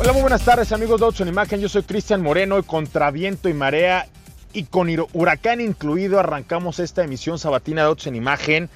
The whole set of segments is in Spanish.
Hola, muy buenas tardes amigos de Autos en Imagen. Yo soy Cristian Moreno y contra viento y marea y con huracán incluido arrancamos esta emisión sabatina de Autos en Imagen.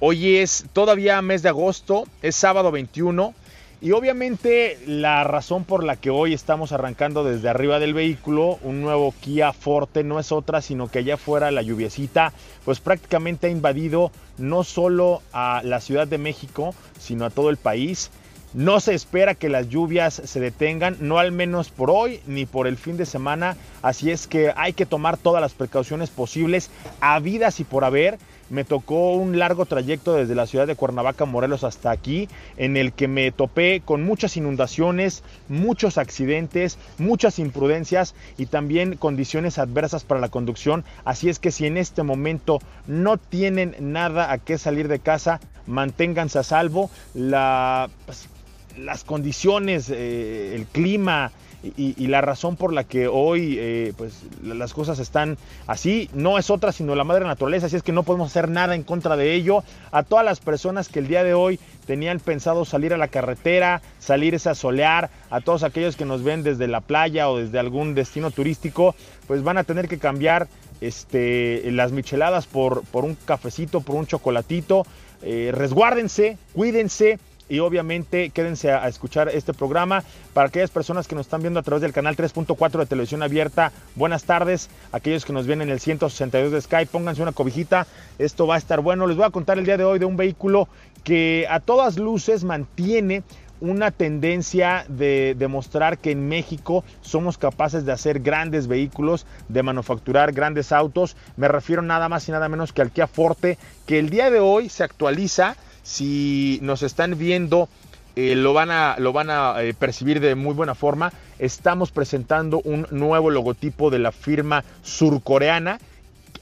Hoy es todavía mes de agosto, es sábado 21 y obviamente la razón por la que hoy estamos arrancando desde arriba del vehículo un nuevo Kia Forte no es otra sino que allá afuera la lluviecita pues prácticamente ha invadido no solo a la Ciudad de México sino a todo el país. No se espera que las lluvias se detengan, no al menos por hoy ni por el fin de semana, así es que hay que tomar todas las precauciones posibles, habidas y por haber. Me tocó un largo trayecto desde la ciudad de Cuernavaca, Morelos, hasta aquí, en el que me topé con muchas inundaciones, muchos accidentes, muchas imprudencias y también condiciones adversas para la conducción. Así es que si en este momento no tienen nada a qué salir de casa, manténganse a salvo. La, pues, las condiciones, eh, el clima y, la razón por la que hoy eh, pues, las cosas están así no es otra sino la madre naturaleza, así es que no podemos hacer nada en contra de ello. A todas las personas que el día de hoy tenían pensado salir a la carretera, salir a solear, a todos aquellos que nos ven desde la playa o desde algún destino turístico, pues van a tener que cambiar este, las micheladas por, por un cafecito, por un chocolatito. Eh, resguárdense, cuídense y obviamente quédense a, escuchar este programa. Para aquellas personas que nos están viendo a través del canal 3.4 de televisión abierta, buenas tardes. Aquellos que nos ven en el 162 de Skype, pónganse una cobijita. Esto va a estar bueno. Les voy a contar el día de hoy de un vehículo que a todas luces mantiene una tendencia de demostrar que en México somos capaces de hacer grandes vehículos, de manufacturar grandes autos. Me refiero nada más y nada menos que al Kia Forte, que el día de hoy se actualiza si nos están viendo, eh, lo van a, lo van a eh, percibir de muy buena forma. Estamos presentando un nuevo logotipo de la firma surcoreana.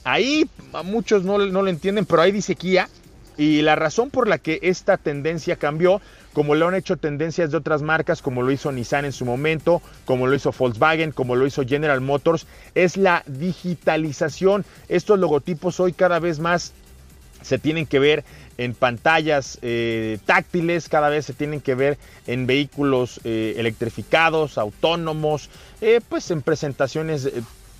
Ahí muchos no, no lo entienden, pero ahí dice Kia. Y la razón por la que esta tendencia cambió, como lo han hecho tendencias de otras marcas, como lo hizo Nissan en su momento, como lo hizo Volkswagen, como lo hizo General Motors, es la digitalización. Estos logotipos hoy cada vez más se tienen que ver en pantallas eh, táctiles, cada vez se tienen que ver en vehículos eh, electrificados, autónomos, eh, pues en presentaciones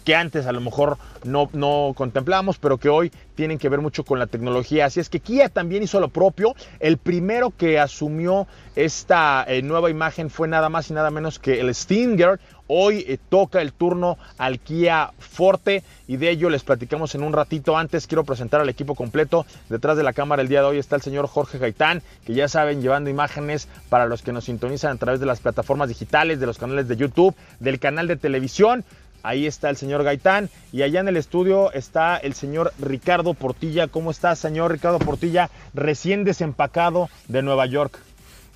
que antes a lo mejor no, no contemplábamos, pero que hoy tienen que ver mucho con la tecnología. Así es que Kia también hizo lo propio. El primero que asumió esta nueva imagen fue nada más y nada menos que el Stinger. Hoy eh, toca el turno al Kia Forte y de ello les platicamos en un ratito. Antes quiero presentar al equipo completo. Detrás de la cámara el día de hoy está el señor Jorge Gaitán, que ya saben, llevando imágenes para los que nos sintonizan a través de las plataformas digitales, de los canales de YouTube, del canal de televisión. Ahí está el señor Gaitán y allá en el estudio está el señor Ricardo Portilla. ¿Cómo está, señor Ricardo Portilla? Recién desempacado de Nueva York.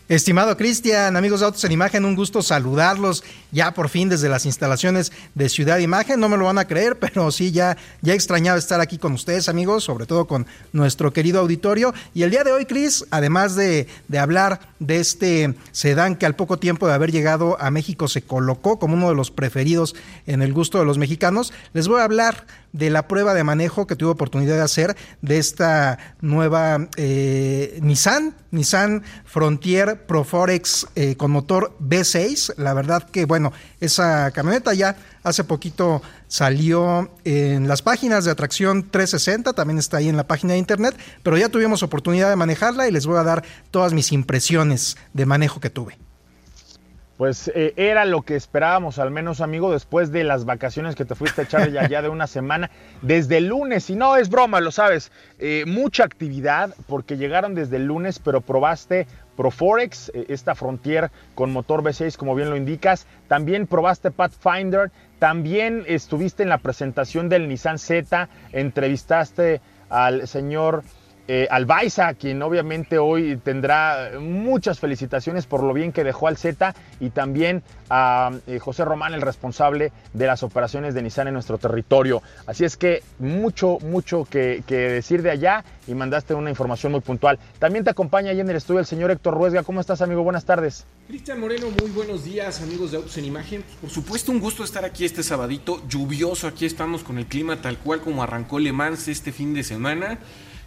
Estimado Cristian, amigos de Autos en Imagen, un gusto saludarlos ya por fin desde las instalaciones de Ciudad Imagen. No me lo van a creer, pero sí, ya, ya extrañaba estar aquí con ustedes, amigos, sobre todo con nuestro querido auditorio. Y el día de hoy, Cris, además de, de hablar de este sedán que al poco tiempo de haber llegado a México se colocó como uno de los preferidos en el gusto de los mexicanos, les voy a hablar de la prueba de manejo que tuve oportunidad de hacer de esta nueva eh, Nissan, Nissan Frontier Proforex eh, con motor V6. La verdad que, bueno, esa camioneta ya hace poquito salió en las páginas de atracción 360, también está ahí en la página de internet, pero ya tuvimos oportunidad de manejarla y les voy a dar todas mis impresiones de manejo que tuve pues eh, era lo que esperábamos, al menos amigo, después de las vacaciones que te fuiste a echar ya, de una semana, desde el lunes, y no es broma, lo sabes, eh, mucha actividad porque llegaron desde el lunes, pero probaste Proforex, eh, esta Frontier con motor V6, como bien lo indicas, también probaste Pathfinder, también estuviste en la presentación del Nissan Z, entrevistaste al señor eh, Albaiza, quien obviamente hoy tendrá muchas felicitaciones por lo bien que dejó al Z y también a eh, José Román, el responsable de las operaciones de Nissan en nuestro territorio. Así es que mucho, mucho que, decir de allá y mandaste una información muy puntual. También te acompaña ahí en el estudio el señor Héctor Ruesga. ¿Cómo estás, amigo? Buenas tardes. Cristian Moreno, muy buenos días, amigos de Autos en Imagen. Por supuesto, un gusto estar aquí este sabadito lluvioso. Aquí estamos con el clima tal cual como arrancó Le Mans este fin de semana.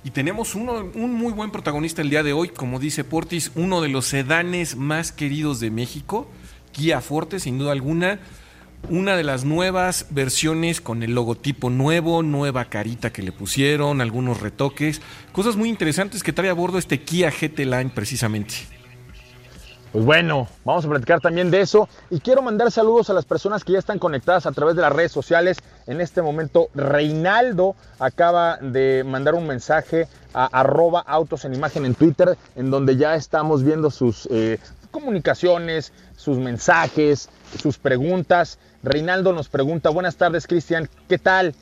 Y tenemos uno, un muy buen protagonista el día de hoy, como dice Portis, uno de los sedanes más queridos de México. Kia Forte, sin duda alguna. Una de las nuevas versiones con el logotipo nuevo, nueva carita que le pusieron, algunos retoques, cosas muy interesantes que trae a bordo este Kia GT Line precisamente. Pues bueno, vamos a platicar también de eso y quiero mandar saludos a las personas que ya están conectadas a través de las redes sociales. En este momento, Reinaldo acaba de mandar un mensaje a arroba autos en imagen en Twitter, en donde ya estamos viendo sus eh, comunicaciones, sus mensajes, sus preguntas. Reinaldo nos pregunta, buenas tardes Cristian, ¿qué tal?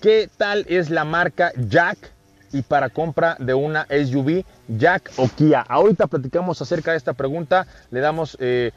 ¿Qué tal es la marca Jack? Y para compra de una SUV, Jack o Kia. Ahorita platicamos acerca de esta pregunta, le damos eh,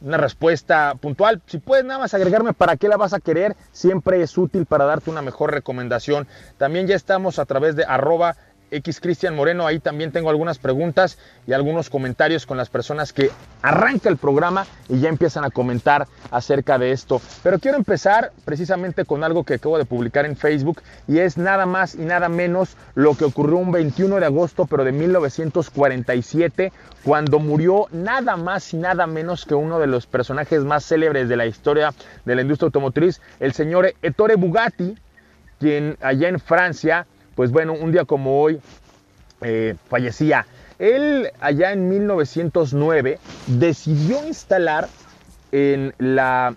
una respuesta puntual. Si puedes nada más agregarme para qué la vas a querer, siempre es útil para darte una mejor recomendación. También ya estamos a través de arroba X Cristian Moreno. Ahí también tengo algunas preguntas y algunos comentarios con las personas que arranca el programa y ya empiezan a comentar acerca de esto. Pero quiero empezar precisamente con algo que acabo de publicar en Facebook y es nada más y nada menos lo que ocurrió un 21 de agosto, pero de 1947, cuando murió nada más y nada menos que uno de los personajes más célebres de la historia de la industria automotriz, el señor Ettore Bugatti, quien allá en Francia pues bueno, un día como hoy eh, fallecía. Él allá en 1909 decidió instalar en la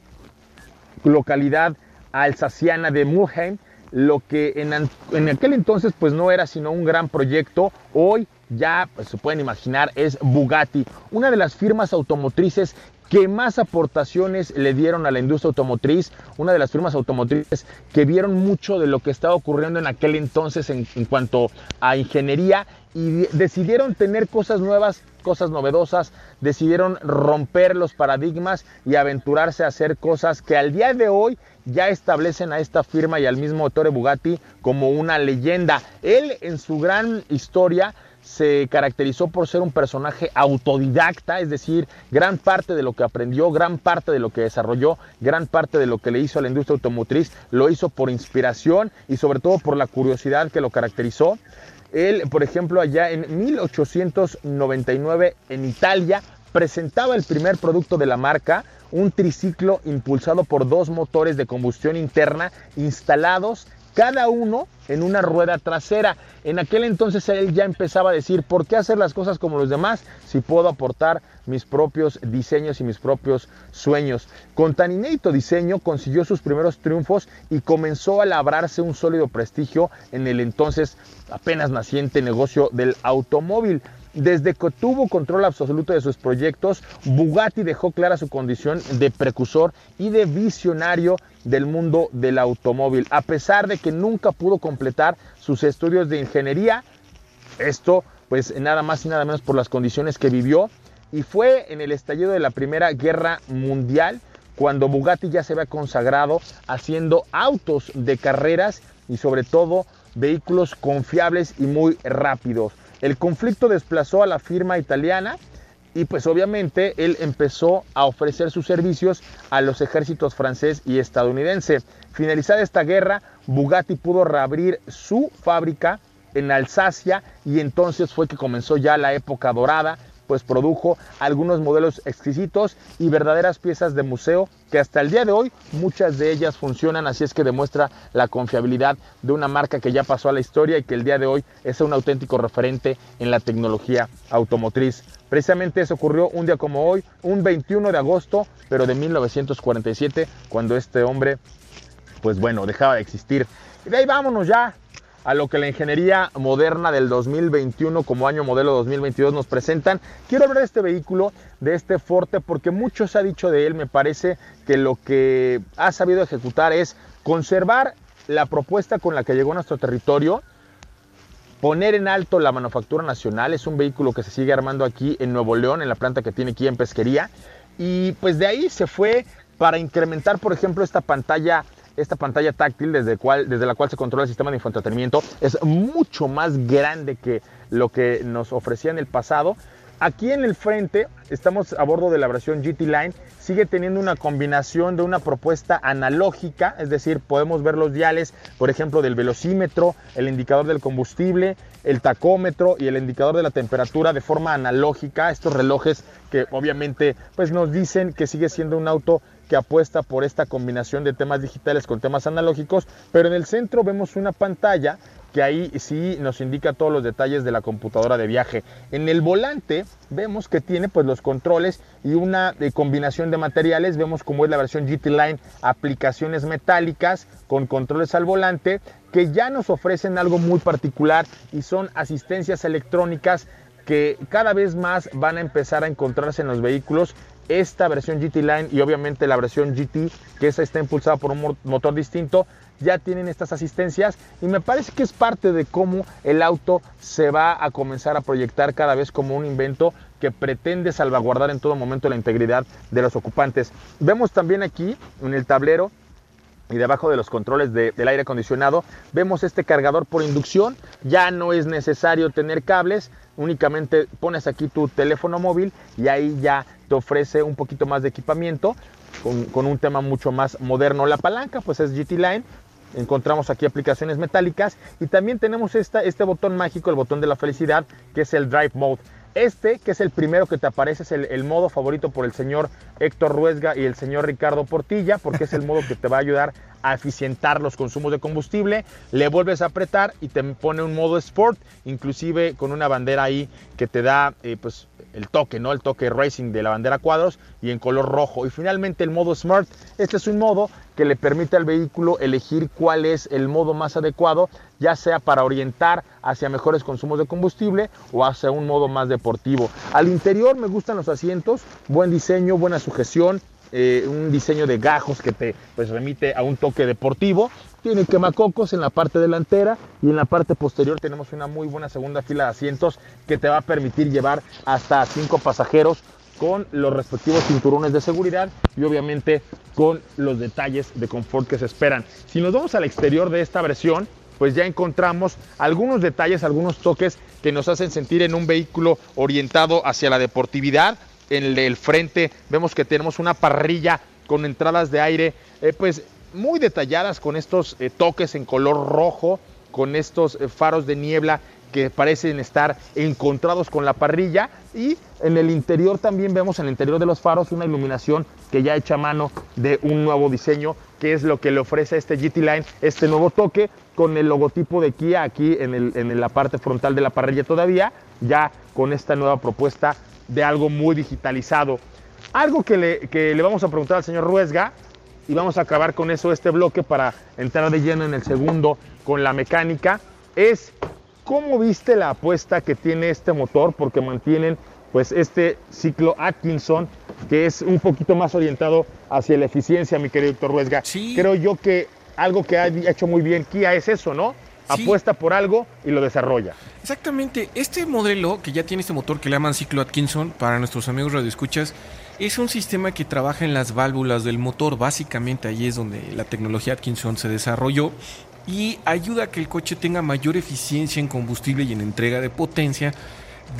localidad alsaciana de Mulheim lo que en, aquel entonces pues no era sino un gran proyecto, hoy ya pues, se pueden imaginar es Bugatti, una de las firmas automotrices que más aportaciones le dieron a la industria automotriz, una de las firmas automotrices que vieron mucho de lo que estaba ocurriendo en aquel entonces en, cuanto a ingeniería y decidieron tener cosas nuevas, cosas novedosas, decidieron romper los paradigmas y aventurarse a hacer cosas que al día de hoy ya establecen a esta firma y al mismo Tore Bugatti como una leyenda. Él en su gran historia se caracterizó por ser un personaje autodidacta, es decir, gran parte de lo que aprendió, gran parte de lo que desarrolló, gran parte de lo que le hizo a la industria automotriz, lo hizo por inspiración y sobre todo por la curiosidad que lo caracterizó. Él, por ejemplo, allá en 1899 en Italia, presentaba el primer producto de la marca, un triciclo impulsado por dos motores de combustión interna instalados cada uno en una rueda trasera. En aquel entonces él ya empezaba a decir, ¿por qué hacer las cosas como los demás si puedo aportar mis propios diseños y mis propios sueños? Con tan inédito diseño consiguió sus primeros triunfos y comenzó a labrarse un sólido prestigio en el entonces apenas naciente negocio del automóvil. Desde que tuvo control absoluto de sus proyectos, Bugatti dejó clara su condición de precursor y de visionario del mundo del automóvil. A pesar de que nunca pudo completar sus estudios de ingeniería, esto pues nada más y nada menos por las condiciones que vivió, y fue en el estallido de la Primera Guerra Mundial cuando Bugatti ya se había consagrado haciendo autos de carreras y sobre todo vehículos confiables y muy rápidos. El conflicto desplazó a la firma italiana y pues obviamente él empezó a ofrecer sus servicios a los ejércitos francés y estadounidense. Finalizada esta guerra, Bugatti pudo reabrir su fábrica en Alsacia y entonces fue que comenzó ya la época dorada pues produjo algunos modelos exquisitos y verdaderas piezas de museo que hasta el día de hoy muchas de ellas funcionan, así es que demuestra la confiabilidad de una marca que ya pasó a la historia y que el día de hoy es un auténtico referente en la tecnología automotriz. Precisamente eso ocurrió un día como hoy, un 21 de agosto, pero de 1947, cuando este hombre, pues bueno, dejaba de existir. Y de ahí vámonos ya a lo que la ingeniería moderna del 2021 como año modelo 2022 nos presentan. Quiero hablar de este vehículo, de este Forte, porque mucho se ha dicho de él. Me parece que lo que ha sabido ejecutar es conservar la propuesta con la que llegó a nuestro territorio, poner en alto la manufactura nacional. Es un vehículo que se sigue armando aquí en Nuevo León, en la planta que tiene aquí en Pesquería. Y pues de ahí se fue para incrementar, por ejemplo, esta pantalla esta pantalla táctil desde, la cual se controla el sistema de infoentretenimiento es mucho más grande que lo que nos ofrecía en el pasado. Aquí en el frente estamos a bordo de la versión GT Line sigue teniendo una combinación de una propuesta analógica, es decir, podemos ver los diales, por ejemplo, del velocímetro, el indicador del combustible, el tacómetro y el indicador de la temperatura de forma analógica, estos relojes que obviamente pues nos dicen que sigue siendo un auto que apuesta por esta combinación de temas digitales con temas analógicos, pero en el centro vemos una pantalla que ahí sí nos indica todos los detalles de la computadora de viaje. En el volante vemos que tiene pues los controles y una eh, combinación de materiales, vemos como es la versión GT Line, aplicaciones metálicas con controles al volante que ya nos ofrecen algo muy particular y son asistencias electrónicas que cada vez más van a empezar a encontrarse en los vehículos esta versión GT Line y obviamente la versión GT, que esa está impulsada por un motor distinto, ya tienen estas asistencias y me parece que es parte de cómo el auto se va a comenzar a proyectar cada vez como un invento que pretende salvaguardar en todo momento la integridad de los ocupantes. Vemos también aquí en el tablero y debajo de los controles del aire acondicionado vemos este cargador por inducción. Ya no es necesario tener cables, únicamente pones aquí tu teléfono móvil y ahí ya te ofrece un poquito más de equipamiento con, un tema mucho más moderno. La palanca pues es GT Line, encontramos aquí aplicaciones metálicas y también tenemos esta, este botón mágico, el botón de la felicidad, que es el Drive Mode. Este, que es el primero que te aparece, es el, modo favorito por el señor Héctor Ruesga y el señor Ricardo Portilla, porque es el modo que te va a ayudar a eficientar los consumos de combustible. Le vuelves a apretar y te pone un modo Sport, inclusive con una bandera ahí que te da eh, pues, el toque, ¿no? El toque racing de la bandera cuadros y en color rojo. Y finalmente el modo Smart. Este es un modo que le permite al vehículo elegir cuál es el modo más adecuado, ya sea para orientar hacia mejores consumos de combustible o hacia un modo más deportivo. Al interior me gustan los asientos, buen diseño, buena sujeción, eh, un diseño de gajos que te pues, remite a un toque deportivo. Tiene quemacocos en la parte delantera y en la parte posterior tenemos una muy buena segunda fila de asientos que te va a permitir llevar hasta cinco pasajeros con los respectivos cinturones de seguridad y obviamente con los detalles de confort que se esperan. Si nos vamos al exterior de esta versión, pues ya encontramos algunos detalles, algunos toques que nos hacen sentir en un vehículo orientado hacia la deportividad, en el frente vemos que tenemos una parrilla con entradas de aire eh, pues muy detalladas con estos eh, toques en color rojo, con estos eh, faros de niebla que parecen estar encontrados con la parrilla y en el interior también vemos en el interior de los faros una iluminación que ya hecha a mano de un nuevo diseño que es lo que le ofrece a este GT Line este nuevo toque con el logotipo de Kia aquí en, en la parte frontal de la parrilla todavía ya con esta nueva propuesta de algo muy digitalizado. Algo que le, que le vamos a preguntar al señor Ruesga y vamos a acabar con eso este bloque para entrar de lleno en el segundo con la mecánica es cómo viste la apuesta que tiene este motor porque mantienen pues este ciclo Atkinson que es un poquito más orientado hacia la eficiencia mi querido doctor Ruesga. Creo yo que algo que ha hecho muy bien Kia es eso, ¿no? apuesta por algo y lo desarrolla. Exactamente. Este modelo, que ya tiene este motor que le llaman ciclo Atkinson, para nuestros amigos radioescuchas, es un sistema que trabaja en las válvulas del motor. Básicamente ahí es donde la tecnología Atkinson se desarrolló y ayuda a que el coche tenga mayor eficiencia en combustible y en entrega de potencia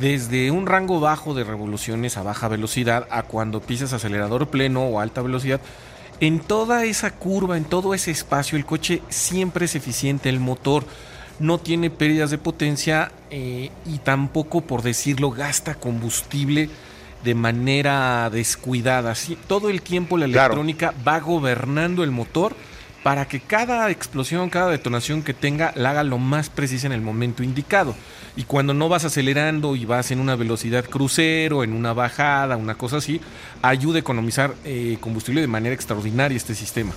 desde un rango bajo de revoluciones a baja velocidad a cuando pisas acelerador pleno o alta velocidad en toda esa curva, en todo ese espacio, el coche siempre es eficiente, el motor no tiene pérdidas de potencia eh, y tampoco, por decirlo, gasta combustible de manera descuidada. todo el tiempo la electrónica va gobernando el motor para que cada explosión, cada detonación que tenga, la haga lo más precisa en el momento indicado. Y cuando no vas acelerando y vas en una velocidad crucero, en una bajada, una cosa así, ayuda a economizar eh, combustible de manera extraordinaria este sistema.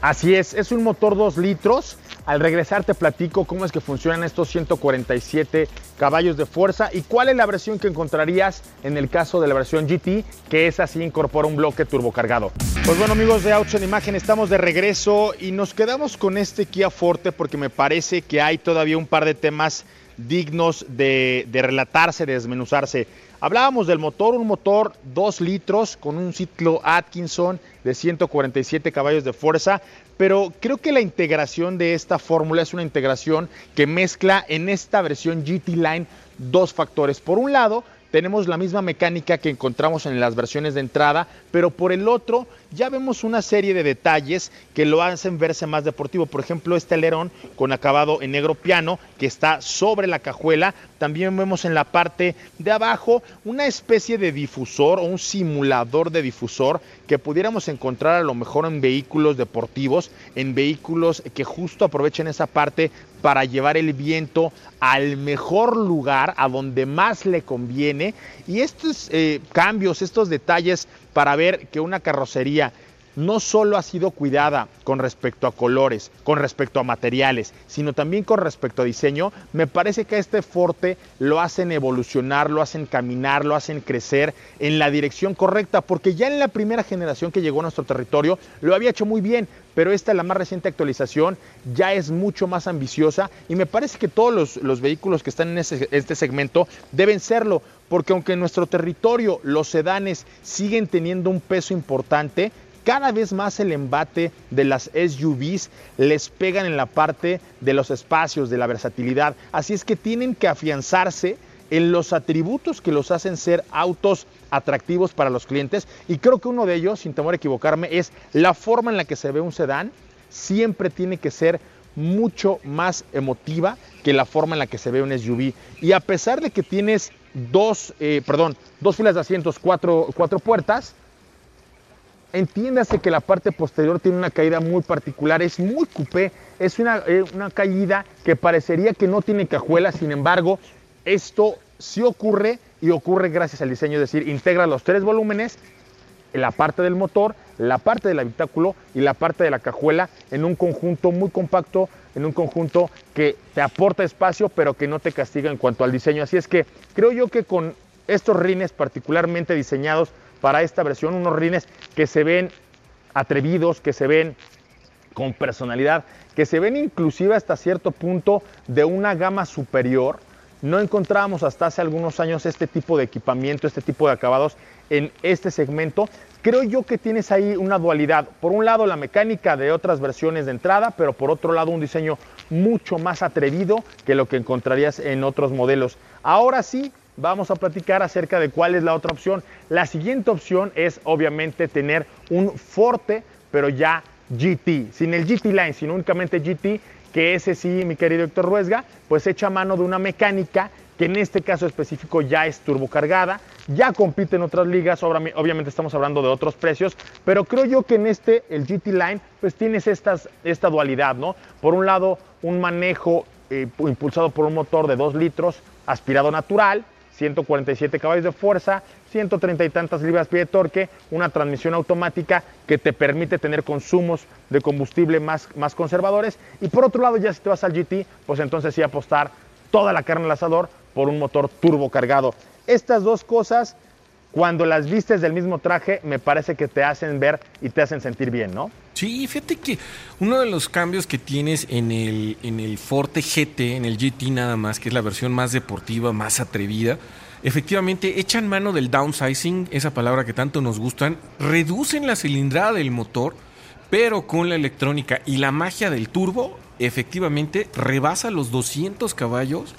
Así es, es un motor 2 litros. Al regresar te platico cómo es que funcionan estos 147 caballos de fuerza y cuál es la versión que encontrarías en el caso de la versión GT, que es así incorpora un bloque turbocargado. Pues bueno amigos de Autos en Imagen, estamos de regreso y nos quedamos con este Kia Forte porque me parece que hay todavía un par de temas dignos de, relatarse, de desmenuzarse. Hablábamos del motor, un motor 2 litros con un ciclo Atkinson de 147 caballos de fuerza, pero creo que la integración de esta fórmula es una integración que mezcla en esta versión GT Line dos factores. Por un lado, tenemos la misma mecánica que encontramos en las versiones de entrada, pero por el otro ya vemos una serie de detalles que lo hacen verse más deportivo. Por ejemplo, este alerón con acabado en negro piano que está sobre la cajuela. También vemos en la parte de abajo una especie de difusor o un simulador de difusor que pudiéramos encontrar a lo mejor en vehículos deportivos, en vehículos que justo aprovechen esa parte para llevar el viento al mejor lugar, a donde más le conviene. Y estos eh, cambios, estos detalles para ver que una carrocería no solo ha sido cuidada con respecto a colores, con respecto a materiales, sino también con respecto a diseño, me parece que a este Forte lo hacen evolucionar, lo hacen caminar, lo hacen crecer en la dirección correcta, porque ya en la primera generación que llegó a nuestro territorio lo había hecho muy bien, pero esta, la más reciente actualización, ya es mucho más ambiciosa y me parece que todos los, vehículos que están en este segmento deben serlo, porque aunque en nuestro territorio los sedanes siguen teniendo un peso importante, cada vez más el embate de las SUVs les pegan en la parte de los espacios, de la versatilidad. Así es que tienen que afianzarse en los atributos que los hacen ser autos atractivos para los clientes. Y creo que uno de ellos, sin temor a equivocarme, es la forma en la que se ve un sedán. Siempre tiene que ser mucho más emotiva que la forma en la que se ve un SUV. Y a pesar de que tienes dos, eh, perdón, dos filas de asientos, cuatro, cuatro puertas, entiéndase que la parte posterior tiene una caída muy particular, es muy coupé, es una, eh, una caída que parecería que no tiene cajuela, sin embargo, esto sí ocurre y ocurre gracias al diseño, es decir, integra los tres volúmenes, la parte del motor, la parte del habitáculo y la parte de la cajuela en un conjunto muy compacto, en un conjunto que te aporta espacio pero que no te castiga en cuanto al diseño. Así es que creo yo que con estos rines particularmente diseñados para esta versión, unos rines que se ven atrevidos, que se ven con personalidad, que se ven inclusive hasta cierto punto de una gama superior. No encontrábamos hasta hace algunos años este tipo de equipamiento, este tipo de acabados en este segmento. Creo yo que tienes ahí una dualidad. Por un lado la mecánica de otras versiones de entrada, pero por otro lado un diseño mucho más atrevido que lo que encontrarías en otros modelos. Ahora sí, vamos a platicar acerca de cuál es la otra opción. La siguiente opción es obviamente tener un Forte, pero ya GT, sin el GT Line, sino únicamente GT, que ese sí, mi querido Héctor Ruesga, pues echa mano de una mecánica que en este caso específico ya es turbocargada, ya compite en otras ligas, obviamente estamos hablando de otros precios, pero creo yo que en este, el GT Line, pues tienes esta dualidad, ¿no? Por un lado, un manejo eh, impulsado por un motor de 2 litros aspirado natural, 147 caballos de fuerza, 130 y tantas libras-pie de torque, una transmisión automática que te permite tener consumos de combustible más, más conservadores. Y por otro lado, ya si te vas al GT, pues entonces sí apostar toda la carne al asador por un motor turbo cargado. Estas dos cosas, cuando las vistes del mismo traje, me parece que te hacen ver y te hacen sentir bien, ¿no? Sí, fíjate que uno de los cambios que tienes en el, en el Forte GT, en el GT nada más, que es la versión más deportiva, más atrevida, efectivamente echan mano del downsizing, esa palabra que tanto nos gustan, reducen la cilindrada del motor, pero con la electrónica y la magia del turbo, efectivamente rebasa los 200 caballos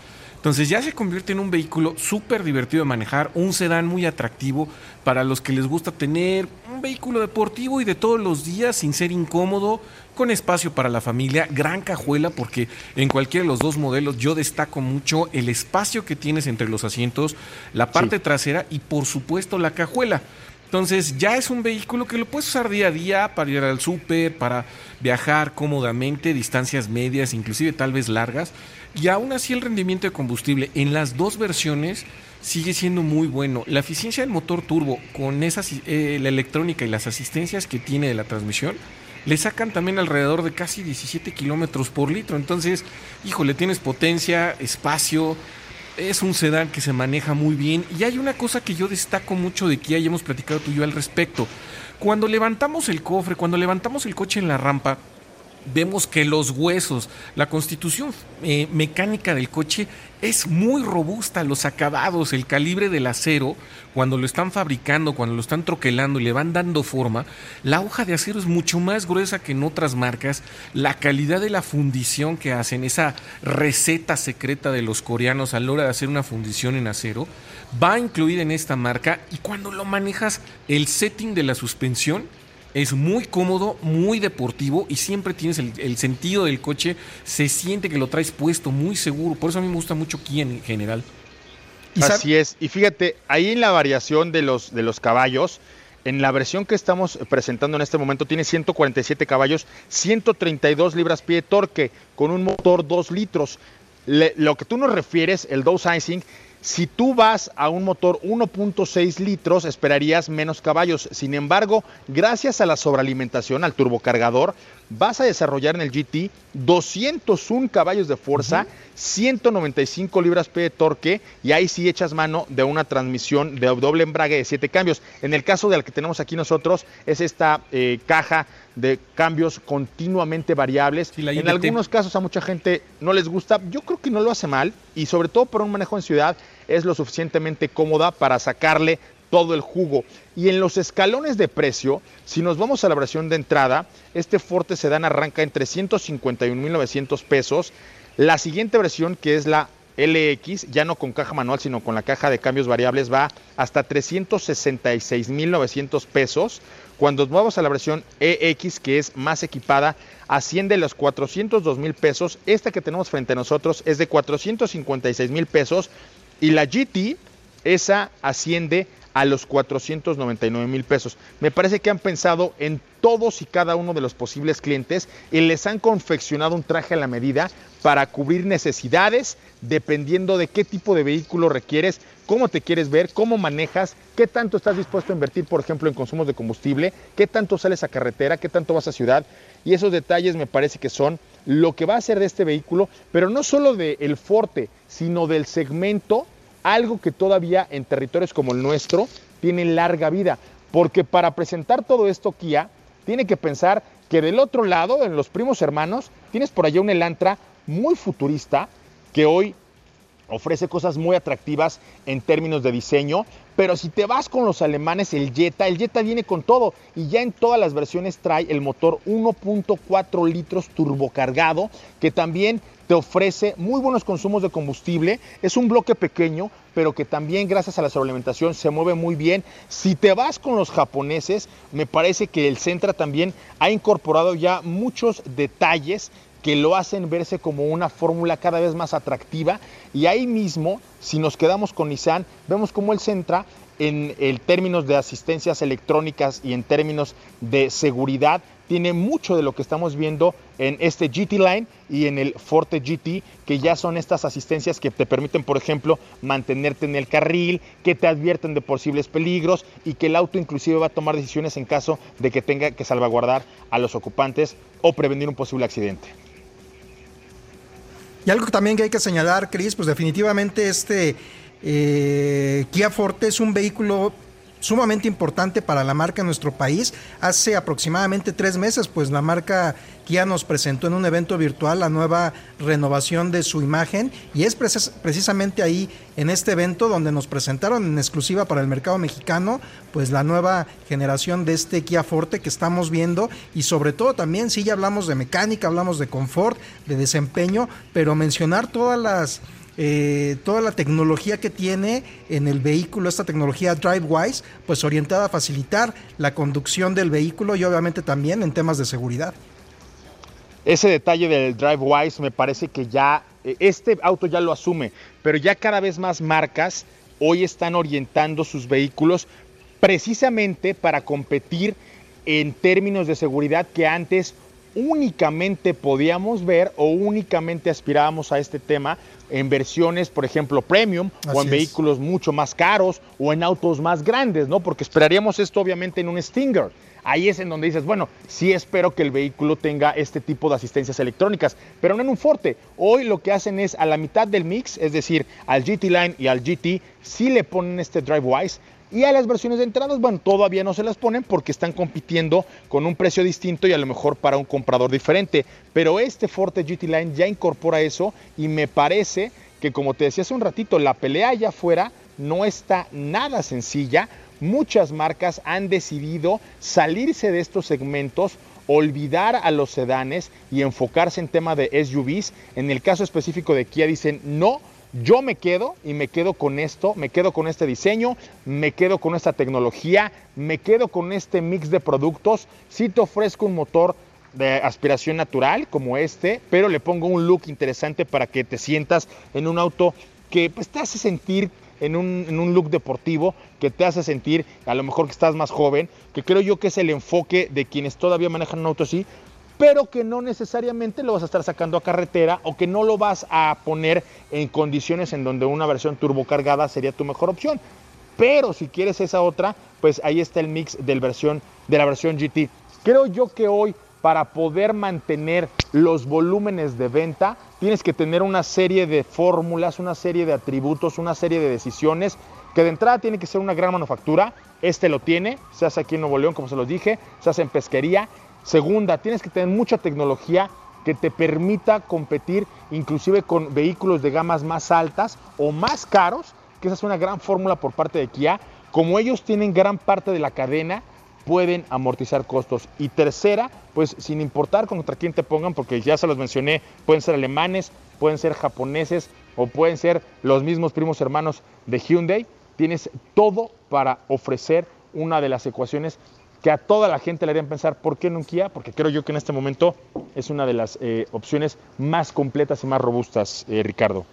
entonces ya se convierte en un vehículo súper divertido de manejar, un sedán muy atractivo para los que les gusta tener un vehículo deportivo y de todos los días sin ser incómodo, con espacio para la familia, gran cajuela porque en cualquiera de los dos modelos yo destaco mucho el espacio que tienes entre los asientos, la parte trasera y por supuesto la cajuela. Entonces ya es un vehículo que lo puedes usar día a día para ir al súper, para viajar cómodamente, distancias medias, inclusive tal vez largas. Y aún así el rendimiento de combustible en las dos versiones sigue siendo muy bueno. La eficiencia del motor turbo con esa, eh, la electrónica y las asistencias que tiene de la transmisión le sacan también alrededor de casi 17 kilómetros por litro. Entonces, híjole, tienes potencia, espacio. Es un sedán que se maneja muy bien. Y hay una cosa que yo destaco mucho de que ya hemos platicado tú y yo al respecto. Cuando levantamos el cofre, cuando levantamos el coche en la rampa, vemos que los huesos, la constitución eh, mecánica del coche es muy robusta, los acabados, el calibre del acero, cuando lo están fabricando, cuando lo están troquelando y le van dando forma, la hoja de acero es mucho más gruesa que en otras marcas, la calidad de la fundición que hacen, esa receta secreta de los coreanos a la hora de hacer una fundición en acero, va incluida en esta marca y cuando lo manejas, el setting de la suspensión, es muy cómodo, muy deportivo y siempre tienes el, sentido del coche, se siente que lo traes puesto, muy seguro. Por eso a mí me gusta mucho Kia en general. Así es. Y fíjate, ahí en la variación de los, de los caballos, en la versión que estamos presentando en este momento tiene 147 caballos, 132 libras-pie de torque, con un motor 2 litros. lo que tú nos refieres, el downsizing, si tú vas a un motor 1.6 litros, esperarías menos caballos. Sin embargo, gracias a la sobrealimentación, al turbocargador, vas a desarrollar en el GT 201 caballos de fuerza, 195 libras P de torque y ahí sí echas mano de una transmisión de doble embrague de 7 cambios. En el caso de la que tenemos aquí nosotros es esta eh, caja de cambios continuamente variables. En algunos casos a mucha gente no les gusta, yo creo que no lo hace mal y sobre todo por un manejo en ciudad es lo suficientemente cómoda para sacarle todo el jugo. Y en los escalones de precio, si nos vamos a la versión de entrada, este Forte Sedan arranca en 351.900 pesos. La siguiente versión, que es la LX, ya no con caja manual, sino con la caja de cambios variables, va hasta 366.900 pesos. Cuando vamos a la versión EX, que es más equipada, asciende los 402 mil pesos. Esta que tenemos frente a nosotros es de 456 mil pesos. Y la GT, esa asciende a los 499 mil pesos. Me parece que han pensado en todos y cada uno de los posibles clientes y les han confeccionado un traje a la medida para cubrir necesidades dependiendo de qué tipo de vehículo requieres, cómo te quieres ver, cómo manejas, qué tanto estás dispuesto a invertir, por ejemplo, en consumos de combustible, qué tanto sales a carretera, qué tanto vas a ciudad. Y esos detalles me parece que son lo que va a ser de este vehículo, pero no solo del Forte, sino del segmento algo que todavía en territorios como el nuestro tiene larga vida. Porque para presentar todo esto, Kia tiene que pensar que del otro lado, en los primos hermanos, tienes por allá un Elantra muy futurista que hoy ofrece cosas muy atractivas en términos de diseño, pero si te vas con los alemanes, el Jetta, el Jetta viene con todo y ya en todas las versiones trae el motor 1.4 litros turbocargado que también te ofrece muy buenos consumos de combustible, es un bloque pequeño, pero que también gracias a la sobrealimentación se mueve muy bien. Si te vas con los japoneses, me parece que el Centra también ha incorporado ya muchos detalles que lo hacen verse como una fórmula cada vez más atractiva y ahí mismo, si nos quedamos con Nissan, vemos como el Centra en, en términos de asistencias electrónicas y en términos de seguridad tiene mucho de lo que estamos viendo en este GT Line y en el Forte GT, que ya son estas asistencias que te permiten, por ejemplo, mantenerte en el carril, que te advierten de posibles peligros y que el auto inclusive va a tomar decisiones en caso de que tenga que salvaguardar a los ocupantes o prevenir un posible accidente. Y algo también que hay que señalar, Chris, pues definitivamente este eh, Kia Forte es un vehículo sumamente importante para la marca en nuestro país. Hace aproximadamente tres meses, pues la marca Kia nos presentó en un evento virtual la nueva renovación de su imagen y es precisamente ahí en este evento donde nos presentaron en exclusiva para el mercado mexicano pues la nueva generación de este Kia Forte que estamos viendo y sobre todo también si ya hablamos de mecánica, hablamos de confort, de desempeño, pero mencionar todas las eh, toda la tecnología que tiene en el vehículo, esta tecnología DriveWise, pues orientada a facilitar la conducción del vehículo y obviamente también en temas de seguridad. Ese detalle del DriveWise me parece que ya, eh, este auto ya lo asume, pero ya cada vez más marcas hoy están orientando sus vehículos precisamente para competir en términos de seguridad que antes únicamente podíamos ver o únicamente aspirábamos a este tema en versiones, por ejemplo, premium o en vehículos mucho más caros o en autos más grandes, ¿no? Porque esperaríamos esto obviamente en un Stinger. Ahí es en donde dices, bueno, sí espero que el vehículo tenga este tipo de asistencias electrónicas, pero no en un Forte. Hoy lo que hacen es a la mitad del mix, es decir, al GT Line y al GT, sí le ponen este DriveWise Y a las versiones de entradas, bueno, todavía no se las ponen porque están compitiendo con un precio distinto y a lo mejor para un comprador diferente. Pero este Forte GT Line ya incorpora eso y me parece que como te decía hace un ratito, la pelea allá afuera no está nada sencilla. Muchas marcas han decidido salirse de estos segmentos, olvidar a los sedanes y enfocarse en tema de SUVs. En el caso específico de Kia dicen, no, yo me quedo y me quedo con esto, me quedo con este diseño, me quedo con esta tecnología, me quedo con este mix de productos. Si te ofrezco un motor de aspiración natural como este, pero le pongo un look interesante para que te sientas en un auto que pues, te hace sentir en un, en un, look deportivo, que te hace sentir a lo mejor que estás más joven, que creo yo que es el enfoque de quienes todavía manejan un auto así, pero que no necesariamente lo vas a estar sacando a carretera o que no lo vas a poner en condiciones en donde una versión turbocargada sería tu mejor opción. Pero si quieres esa otra, pues ahí está el mix del versión, de la versión GT. Creo yo que hoy para poder mantener los volúmenes de venta, tienes que tener una serie de fórmulas, una serie de atributos, una serie de decisiones, que de entrada tiene que ser una gran manufactura. Este lo tiene, se hace aquí en Nuevo León, como se los dije, se hace en pesquería. Segunda, tienes que tener mucha tecnología que te permita competir inclusive con vehículos de gamas más altas o más caros, que esa es una gran fórmula por parte de Kia. Como ellos tienen gran parte de la cadena, pueden amortizar costos. Y tercera, pues sin importar contra quién te pongan, porque ya se los mencioné, pueden ser alemanes, pueden ser japoneses o pueden ser los mismos primos hermanos de Hyundai, tienes todo para ofrecer una de las ecuaciones que a toda la gente le harían pensar, ¿por qué no Kia? Porque creo yo que en este momento es una de las eh, opciones más completas y más robustas, eh, Ricardo.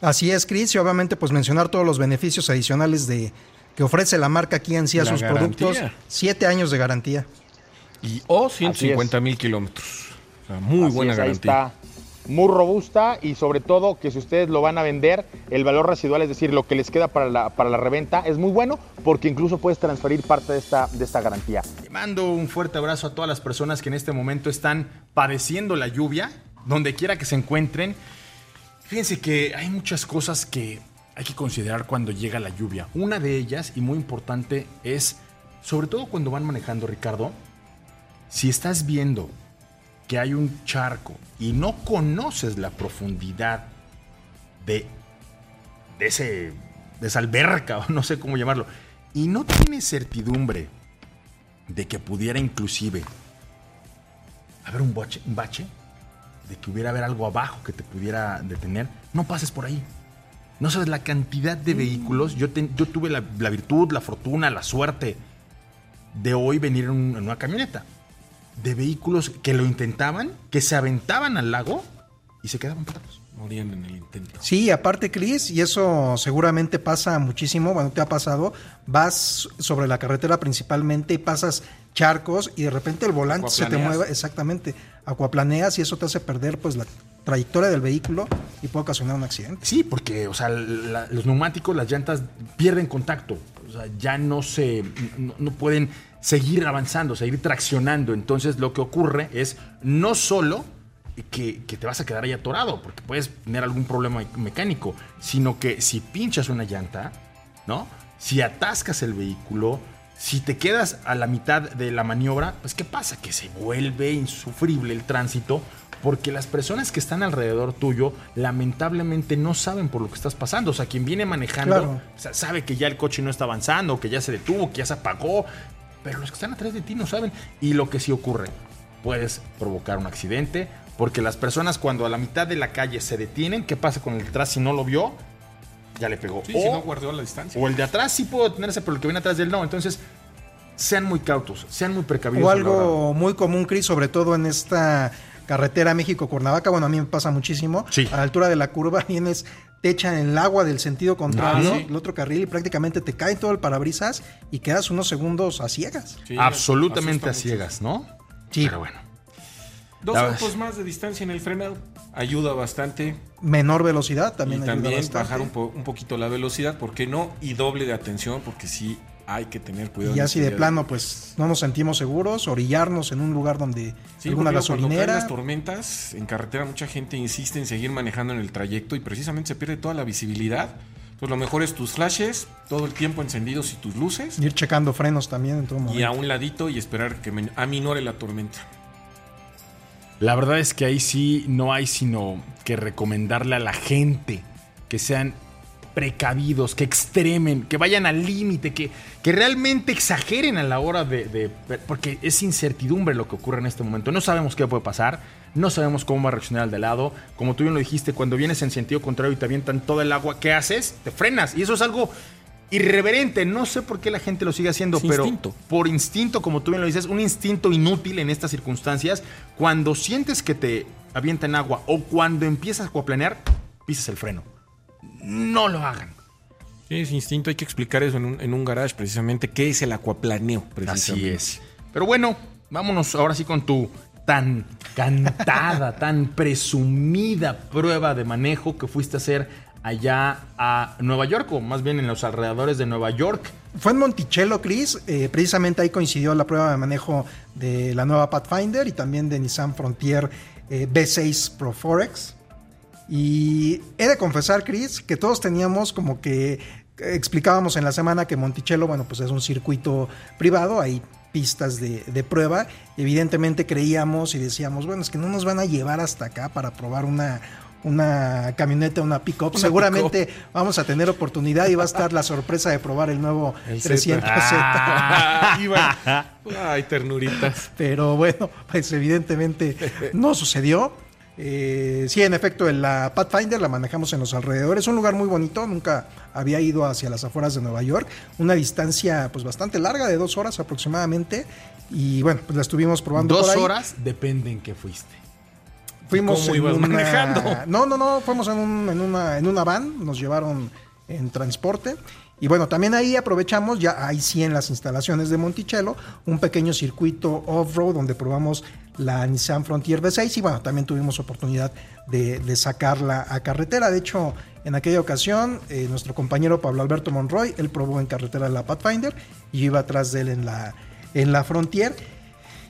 Así es, Chris, y obviamente pues mencionar todos los beneficios adicionales de, que ofrece la marca Kia en sí a sus garantía. productos. Siete años de garantía. Y o 150 mil kilómetros. O sea, muy Así buena es, garantía. Ahí está muy robusta y sobre todo que si ustedes lo van a vender, el valor residual, es decir, lo que les queda para la, para la reventa, es muy bueno porque incluso puedes transferir parte de esta, de esta garantía. Le mando un fuerte abrazo a todas las personas que en este momento están padeciendo la lluvia, donde quiera que se encuentren. Fíjense que hay muchas cosas que hay que considerar cuando llega la lluvia. Una de ellas, y muy importante, es, sobre todo cuando van manejando, Ricardo, si estás viendo que hay un charco y no conoces la profundidad de, ese, de esa alberca, o no sé cómo llamarlo, y no tienes certidumbre de que pudiera inclusive haber un bache, un bache, de que hubiera haber algo abajo que te pudiera detener, no pases por ahí. No sabes la cantidad de vehículos. Yo, te, yo tuve la, la, virtud, la fortuna, la suerte de hoy venir en, un, en una camioneta de vehículos que lo intentaban, que se aventaban al lago y se quedaban parados. Morían en el intento. Sí, aparte, Cris, y eso seguramente pasa muchísimo, bueno, te ha pasado, vas sobre la carretera principalmente y pasas charcos y de repente el volante se te mueve, exactamente, acuaplaneas y eso te hace perder pues la trayectoria del vehículo y puede ocasionar un accidente. Sí, porque, o sea, los neumáticos, las llantas pierden contacto, o sea, ya no se, no, no pueden seguir avanzando, seguir traccionando. Entonces lo que ocurre es no solo que, que, te vas a quedar ahí atorado, porque puedes tener algún problema mecánico, sino que si pinchas una llanta, ¿no? Si atascas el vehículo, si te quedas a la mitad de la maniobra, pues ¿qué pasa? Que se vuelve insufrible el tránsito porque las personas que están alrededor tuyo lamentablemente no saben por lo que estás pasando. O sea, quien viene manejando Claro. o sea, sabe que ya el coche no está avanzando, que ya se detuvo, que ya se apagó, pero los que están atrás de ti no saben. Y lo que sí ocurre, puedes provocar un accidente, porque las personas cuando a la mitad de la calle se detienen, ¿qué pasa con el de atrás si no lo vio? Ya le pegó. Sí, o, si no guardó la distancia. o el de atrás sí pudo detenerse, pero el que viene atrás de él no. Entonces, sean muy cautos, sean muy precavidos. O algo muy común, Cris, sobre todo en esta carretera México-Cuernavaca, bueno, a mí me pasa muchísimo. Sí. A la altura de la curva vienes, te echan el agua del sentido contrario, Ah, sí. el otro carril, y prácticamente te cae todo el parabrisas y quedas unos segundos a ciegas. Sí, Absolutamente a ciegas, ¿no? Sí. Pero bueno. Dos verdad. más de distancia en el frenado ayuda bastante. Menor velocidad también y ayuda también bastante. bajar un, po- un poquito la velocidad, ¿por qué no? Y doble de atención, porque sí hay que tener cuidado. Y ese de plano, pues no nos sentimos seguros, orillarnos en un lugar donde Sí, alguna gasolinera. las tormentas en carretera mucha gente insiste en seguir manejando en el trayecto y precisamente se pierde toda la visibilidad Entonces lo mejor es tus flashes, todo el tiempo encendidos y tus luces. Ir checando frenos también en todo momento. Y a un ladito y esperar que aminore la tormenta. La verdad es que ahí sí no hay sino que recomendarle a la gente que sean precavidos, que extremen, que vayan al límite, que, que realmente exageren a la hora de, de- Porque es incertidumbre lo que ocurre en este momento. No sabemos qué puede pasar, no sabemos cómo va a reaccionar el de lado. Como tú bien lo dijiste, cuando vienes en sentido contrario y te avientan todo el agua, ¿qué haces? Te frenas. Y eso es algo irreverente. No sé por qué la gente lo sigue haciendo, Es pero instinto. por instinto, como tú bien lo dices, un instinto inútil en estas circunstancias. Cuando sientes que te avientan agua o cuando empiezas a acuaplanear, pisas el freno. No lo hagan. Sí, es instinto, hay que explicar eso en un, en un garage precisamente. ¿Qué es el acuaplaneo? Así precisamente? es. Pero bueno, vámonos ahora sí con tu tan cantada, tan presumida prueba de manejo que fuiste a hacer allá a Nueva York, o más bien en los alrededores de Nueva York. Fue en Monticello, Chris. eh, precisamente ahí coincidió la prueba de manejo de la nueva Pathfinder y también de Nissan Frontier eh, B6 Pro Forex. Y he de confesar, Chris, que todos teníamos como que eh, explicábamos en la semana que Monticello, bueno, pues es un circuito privado, hay pistas de, de prueba. Evidentemente creíamos y decíamos, bueno, es que no nos van a llevar hasta acá para probar una, una camioneta, una pick-up. Seguramente vamos a tener oportunidad y va a estar la sorpresa de probar el nuevo El 300Z. Ah. Ay, ternuritas. Pero bueno, pues evidentemente no sucedió. Eh, sí, en efecto, la Pathfinder la manejamos en los alrededores. Un lugar muy bonito, nunca había ido hacia las afueras de Nueva York. Una distancia pues bastante larga, de dos horas aproximadamente. Y bueno, pues la estuvimos probando Dos por ahí. horas, depende en qué fuiste. Fuimos ¿Cómo ibas una- manejando? No, no, no, fuimos en, un- en una, en una van, nos llevaron en transporte. Y bueno, también ahí aprovechamos, ya ahí sí en las instalaciones de Monticello, un pequeño circuito off-road donde probamos la Nissan Frontier V6 y bueno, también tuvimos oportunidad de, sacarla a carretera. De hecho, en aquella ocasión, eh, nuestro compañero Pablo Alberto Monroy, él probó en carretera la Pathfinder y yo iba atrás de él en la, en la Frontier.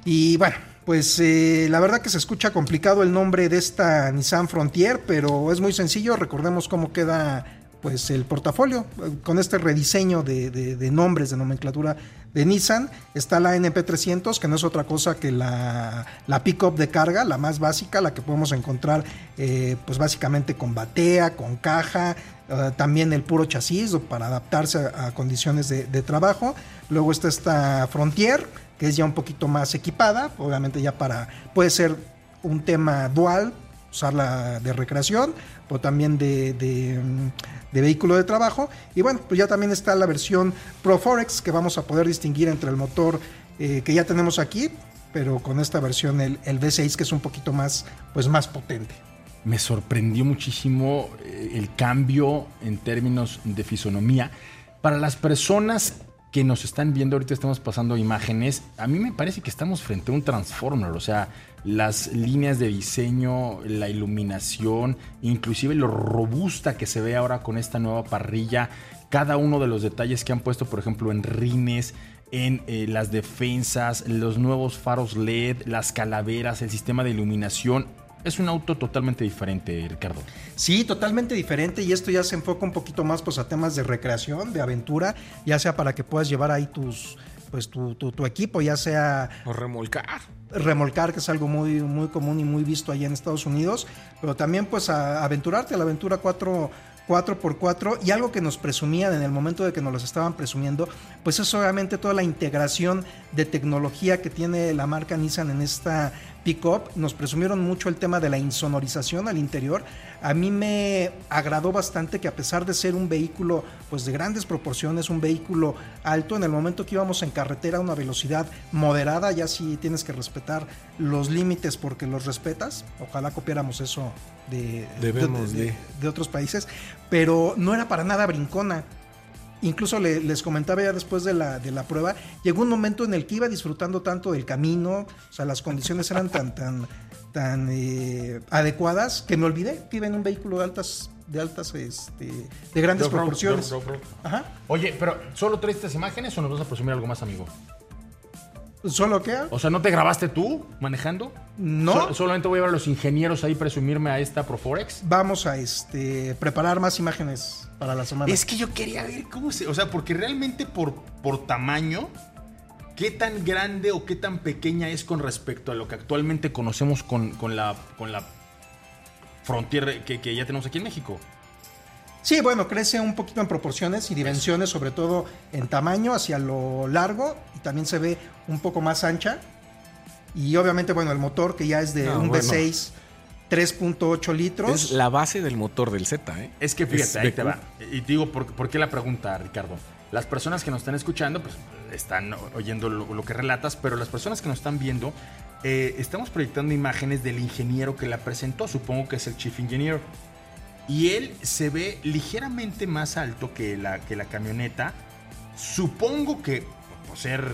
Y bueno, pues eh, la verdad que se escucha complicado el nombre de esta Nissan Frontier, pero es muy sencillo. Recordemos cómo queda pues el portafolio con este rediseño de, nombres de nomenclatura de Nissan. Está la NP300, que no es otra cosa que la, la pickup de carga, la más básica, la que podemos encontrar eh, pues básicamente con batea, con caja, eh, también el puro chasis para adaptarse a, a condiciones de, de trabajo. Luego está esta Frontier, que es ya un poquito más equipada, obviamente ya para, puede ser un tema dual, usarla de recreación, o también de, mm, de vehículo de trabajo. Y bueno, pues ya también está la versión Pro Forex, que vamos a poder distinguir entre el motor eh, que ya tenemos aquí, pero con esta versión, el, el V6, que es un poquito más, pues más potente. Me sorprendió muchísimo eh, el cambio en términos de fisonomía. Para las personas que nos están viendo, ahorita estamos pasando imágenes, a mí me parece que estamos frente a un Transformer, o sea, las líneas de diseño, la iluminación, inclusive lo robusta que se ve ahora con esta nueva parrilla, cada uno de los detalles que han puesto, por ejemplo, en rines, en eh, las defensas, los nuevos faros LED, las calaveras, el sistema de iluminación. Es un auto totalmente diferente, Ricardo. Sí, totalmente diferente y esto ya se enfoca un poquito más pues a temas de recreación, de aventura, ya sea para que puedas llevar ahí tus pues tu, tu- tu equipo, ya sea O remolcar. Remolcar, que es algo muy, muy común y muy visto allá en Estados Unidos, pero también pues a aventurarte a la aventura 4, 4x4 y algo que nos presumían en el momento de que nos los estaban presumiendo, pues es obviamente toda la integración de tecnología que tiene la marca Nissan en esta pickup. Nos presumieron mucho el tema de la insonorización al interior. A mí me agradó bastante que a pesar de ser un vehículo pues de grandes proporciones, un vehículo alto, en el momento que íbamos en carretera a una velocidad moderada, ya sí tienes que respetar los límites porque los respetas. Ojalá copiáramos eso de, Debemos de, de. de otros países, pero no era para nada brincona. Incluso le- les comentaba ya después de la, de la prueba, llegó un momento en el que iba disfrutando tanto del camino, o sea, las condiciones eran tan, tan, tan eh, adecuadas que me olvidé que iba en un vehículo de altas, de altas, este, de grandes proporciones. Ajá. Oye, pero ¿solo traes estas imágenes o nos vas a presumir algo más, amigo? ¿Solo qué? O sea, ¿no te grabaste tú manejando? No. So- solamente voy a ver a los ingenieros ahí presumirme a esta Proforex. Vamos a este preparar más imágenes para la semana. Es que yo quería ver cómo se. O sea, porque realmente por, por tamaño, ¿qué tan grande o qué tan pequeña es con respecto a lo que actualmente conocemos con, con la, con la Frontier que, que ya tenemos aquí en México? Sí, bueno, crece un poquito en proporciones y dimensiones, sobre todo en tamaño hacia lo largo y también se ve un poco más ancha. Y obviamente, bueno, el motor que ya es de No, un bueno. V6 3.8 litros. Es la base del motor del Z, ¿eh? Es que fíjate, Es ahí te va. Y te digo, ¿por, por qué la pregunta, Ricardo? Las personas que nos están escuchando, pues están oyendo lo, lo que relatas, pero las personas que nos están viendo, eh, estamos proyectando imágenes del ingeniero que la presentó, supongo que es el Chief Engineer. Y él se ve ligeramente más alto que la, que la camioneta. Supongo que, por ser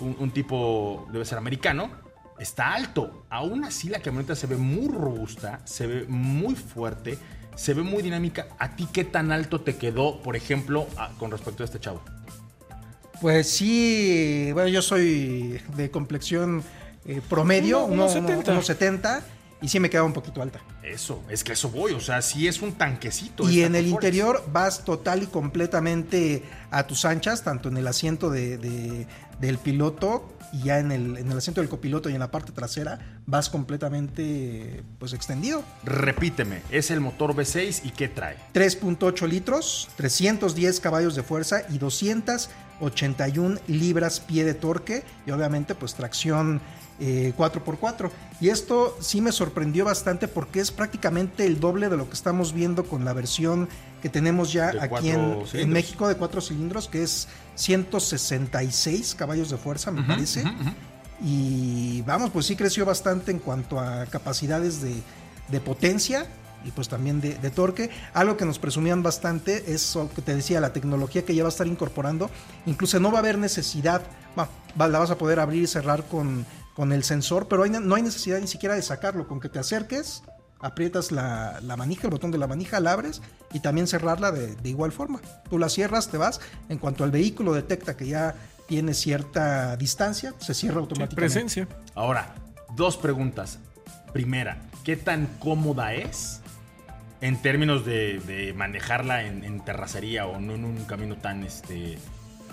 un, un tipo, debe ser americano, está alto. Aún así la camioneta se ve muy robusta, se ve muy fuerte, se ve muy dinámica. ¿A ti qué tan alto te quedó, por ejemplo, a- con respecto a este chavo? Pues sí, bueno, yo soy de complexión eh, promedio, Uno- unos unos 70. 70 y sí me queda un poquito alta. Eso, es que eso voy, o sea, sí es un tanquecito. Y en el interior vas total y completamente a tus anchas, tanto en el asiento de- de- del piloto y ya en el, en el asiento del copiloto y en la parte trasera vas completamente pues extendido. Repíteme, es el motor V6 y qué trae. 3.8 litros, 310 caballos de fuerza y 281 libras pie de torque y obviamente pues tracción eh, 4x4. Y esto sí me sorprendió bastante porque es prácticamente el doble de lo que estamos viendo con la versión que tenemos ya aquí en, México de 4 cilindros, que es 166 caballos de fuerza, me parece. Y vamos, pues sí creció bastante en cuanto a capacidades de, de potencia y pues también de, de torque. Algo que nos presumían bastante es lo que te decía, la tecnología que ya va a estar incorporando. Incluso no va a haber necesidad, bueno, la vas a poder abrir y cerrar con, con el sensor, pero hay- no hay necesidad ni siquiera de sacarlo. Con que te acerques, aprietas la, la manija, el botón de la manija, la abres y también cerrarla de, de igual forma. Tú la cierras, te vas. En cuanto al vehículo detecta que ya tiene cierta distancia, se cierra automáticamente. Presencia. Ahora, dos preguntas. Primera, ¿qué tan cómoda es en términos de, de manejarla en, en terracería o no en un camino tan este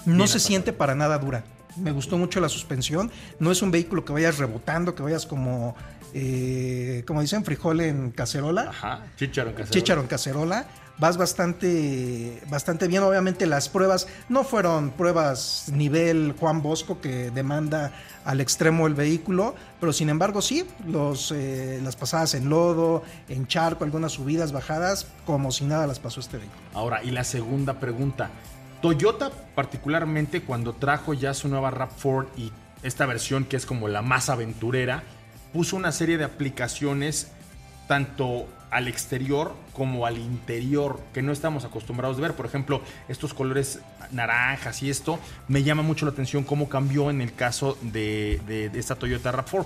No se siente para nada dura. Me gustó mucho la suspensión. No es un vehículo que vayas rebotando, que vayas como, eh, como dicen, frijol en cacerola, Ajá, chícharo en cacerola. en cacerola. Vas bastante, bastante bien. Obviamente las pruebas no fueron pruebas nivel Juan Bosco que demanda al extremo el vehículo, pero sin embargo sí, los, eh, las pasadas en lodo, en charco, algunas subidas, bajadas, como si nada las pasó este vehículo. Ahora, y la segunda pregunta. Toyota, particularmente cuando trajo ya su nueva RAV4 y esta versión que es como la más aventurera, puso una serie de aplicaciones tanto al exterior como al interior que no estamos acostumbrados de ver. Por ejemplo, estos colores naranjas y esto me llama mucho la atención cómo cambió en el caso de, esta Toyota RAV4.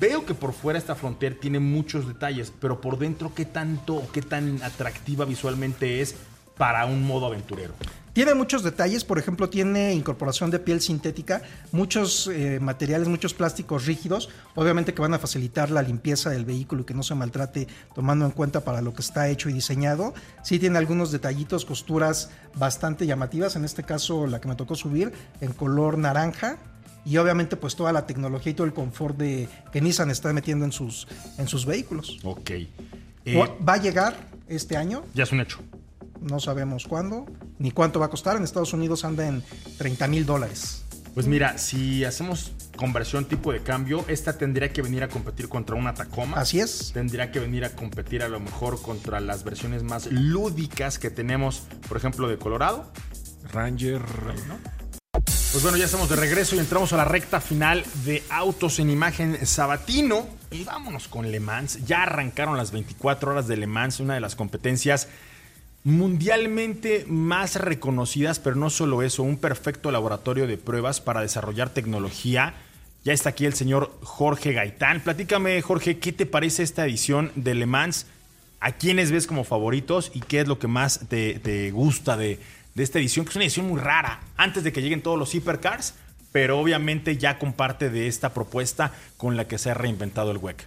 Veo que por fuera esta Frontier tiene muchos detalles, pero por dentro qué tanto o qué tan atractiva visualmente es para un modo aventurero. Tiene muchos detalles, por ejemplo, tiene incorporación de piel sintética, muchos eh, materiales, muchos plásticos rígidos, obviamente que van a facilitar la limpieza del vehículo y que no se maltrate tomando en cuenta para lo que está hecho y diseñado. Sí tiene algunos detallitos, costuras bastante llamativas, en este caso la que me tocó subir en color naranja. Y obviamente pues toda la tecnología y todo el confort de, que Nissan está metiendo en sus, en sus vehículos. Ok. Va a llegar este año, ya es un hecho. No sabemos cuándo ni cuánto va a costar. En Estados Unidos anda en 30 mil dólares. Pues mira, si hacemos conversión tipo de cambio, esta tendría que venir a competir contra una Tacoma. Así es. Tendría que venir a competir a lo mejor contra las versiones más lúdicas que tenemos, por ejemplo, de Colorado. Ranger, ¿no? Pues bueno, ya estamos de regreso y entramos a la recta final de Autos en Imagen Sabatino. Y vámonos con Le Mans. Ya arrancaron las 24 horas de Le Mans, una de las competencias mundialmente más reconocidas, pero no solo eso, un perfecto laboratorio de pruebas para desarrollar tecnología. Ya está aquí el señor Jorge Gaitán. Platícame, Jorge, ¿qué te parece esta edición de Le Mans? ¿A quiénes ves como favoritos y qué es lo que más te, gusta de, de esta edición? Que es una edición muy rara. Antes de que lleguen todos los hipercars, pero obviamente ya comparte de esta propuesta con la que se ha reinventado el WEC.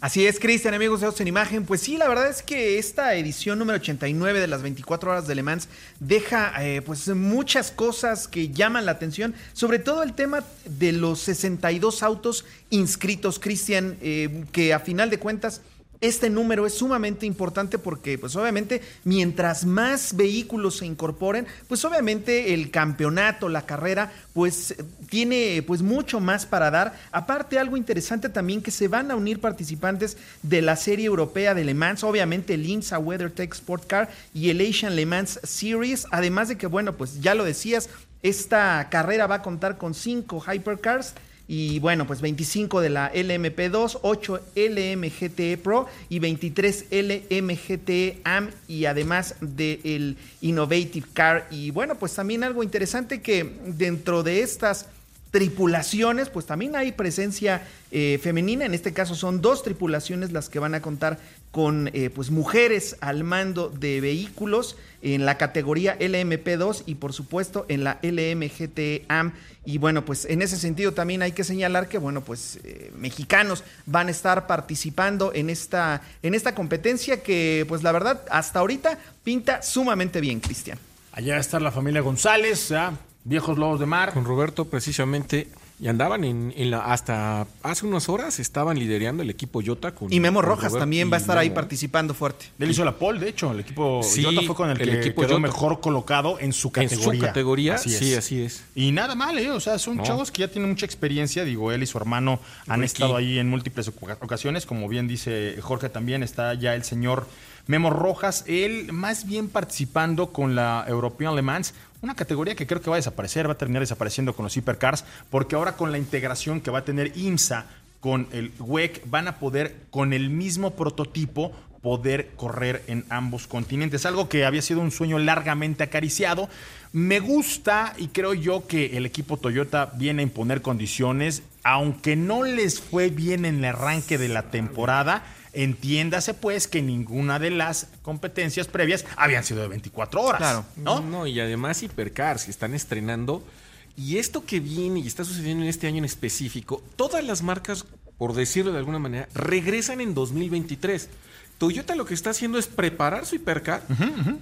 Así es, Cristian, amigos de Autos en Imagen. Pues sí, la verdad es que esta edición número 89 de las 24 horas de Le Mans deja eh, pues muchas cosas que llaman la atención, sobre todo el tema de los 62 autos inscritos, Cristian, eh, que a final de cuentas este número es sumamente importante porque, pues obviamente, mientras más vehículos se incorporen, pues obviamente el campeonato, la carrera, pues tiene pues mucho más para dar. Aparte, algo interesante también que se van a unir participantes de la serie europea de Le Mans, obviamente el IMSA WeatherTech Sport Car y el Asian Le Mans Series, además de que, bueno, pues ya lo decías, esta carrera va a contar con cinco hypercars y bueno, pues 25 de la LMP2, 8 LMGTE Pro y 23 LMGTE AM y además del Innovative Car. Y bueno, pues también algo interesante que dentro de estas tripulaciones, pues también hay presencia eh, femenina. En este caso son dos tripulaciones las que van a contar con eh, pues mujeres al mando de vehículos en la categoría LMP2 y por supuesto en la LMGT AM. Y bueno, pues en ese sentido también hay que señalar que bueno, pues eh, mexicanos van a estar participando en esta, en esta competencia que pues la verdad hasta ahorita pinta sumamente bien, Cristian. Allá está la familia González, viejos lobos de mar. Con Roberto precisamente y andaban en, la, hasta hace unas horas estaban liderando el equipo Jota con Y Memo Rojas también va a estar ahí participando fuerte. Él hizo la pole, de hecho, el equipo Jota fue con el, que equipo quedó mejor colocado en su categoría. En su categoría, así sí, así es. Y nada mal, ¿eh? O sea, son chavos que ya tienen mucha experiencia. Digo, él y su hermano han estado ahí en múltiples ocasiones. Como bien dice Jorge también, está ya el señor Memo Rojas, él más bien participando con la European Le Mans, una categoría que creo que va a desaparecer, va a terminar desapareciendo con los hipercars, porque ahora con la integración que va a tener IMSA con el WEC van a poder con el mismo prototipo poder correr en ambos continentes, algo que había sido un sueño largamente acariciado. Me gusta y creo yo que el equipo Toyota viene a imponer condiciones, aunque no les fue bien en el arranque de la temporada Entiéndase pues que ninguna de las competencias previas habían sido de 24 horas. Claro. ¿no? No, y además Hipercars que están estrenando. Y esto que viene y está sucediendo en este año en específico, todas las marcas, por decirlo de alguna manera, regresan en 2023. Toyota lo que está haciendo es preparar su hipercar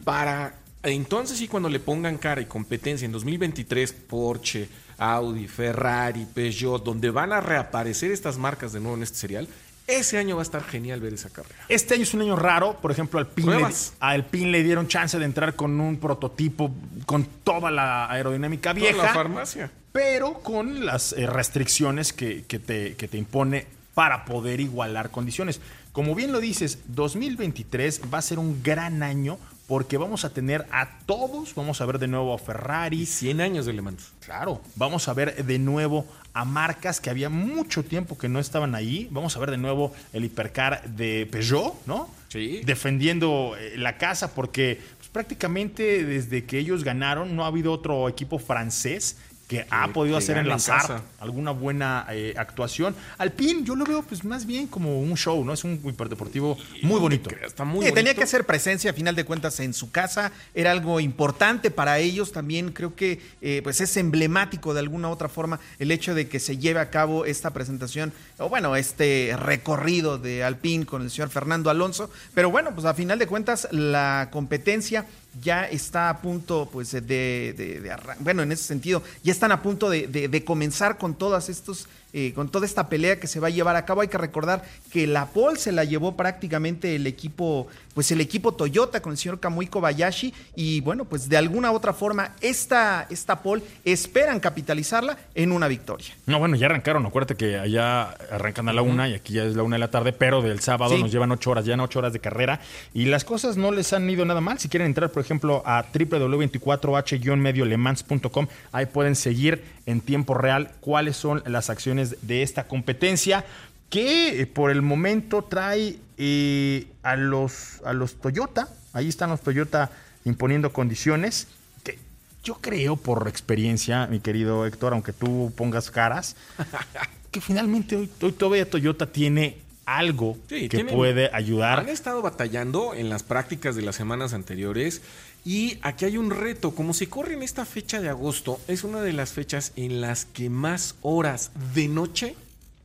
para entonces y cuando le pongan cara y competencia en 2023, Porsche, Audi, Ferrari, Peugeot, donde van a reaparecer estas marcas de nuevo en este serial, ese año va a estar genial ver esa carrera. Este año es un año raro. Por ejemplo, al PIN, le, al PIN le dieron chance de entrar con un prototipo con toda la aerodinámica vieja. la farmacia. Pero con las eh, restricciones que, te, que te impone para poder igualar condiciones. Como bien lo dices, 2023 va a ser un gran año porque vamos a tener a todos, vamos a ver de nuevo a Ferrari. 100 años de Le Mans. Claro, vamos a ver de nuevo a marcas que había mucho tiempo que no estaban ahí. Vamos a ver de nuevo el hipercar de Peugeot, ¿no? Sí. Defendiendo eh, la casa porque pues, prácticamente desde que ellos ganaron no ha habido otro equipo francés que ha podido hacer en la enlazar alguna buena eh, actuación. Alpine yo lo veo pues más bien como un show, ¿no? Es un hiperdeportivo muy bonito. Está muy Tenía que hacer presencia a final de cuentas en su casa, era algo importante para ellos también, creo que eh, pues es emblemático de alguna u otra forma el hecho de que se lleve a cabo esta presentación, o bueno, este recorrido de Alpine con el señor Fernando Alonso, pero bueno, pues a final de cuentas la competencia ya está a punto, pues, de, de, bueno, en ese sentido, ya están a punto de, de comenzar con todas estos eh, con toda esta pelea que se va a llevar a cabo. Hay que recordar que la pole se la llevó prácticamente el equipo, pues el equipo Toyota con el señor Kamui Kobayashi. Y bueno, pues de alguna u otra forma, esta, esta pole esperan capitalizarla en una victoria. No, bueno, ya arrancaron. Acuérdate que allá arrancan a la una y aquí ya es la una de la tarde, pero del sábado nos llevan ocho horas, ya no ocho horas de carrera. Y las cosas no les han ido nada mal. Si quieren entrar, por ejemplo, a www.24h-mediolemans.com, ahí pueden seguir en tiempo real cuáles son las acciones de esta competencia que eh, por el momento trae eh, a, los, a los Toyota, ahí están los Toyota imponiendo condiciones, que yo creo por experiencia, mi querido Héctor, aunque tú pongas caras, que finalmente hoy, todavía Toyota tiene algo Sí, que tienen- puede ayudar. Han estado batallando en las prácticas de las semanas anteriores y aquí hay un reto. Como se corre en esta fecha de agosto, es una de las fechas en las que más horas de noche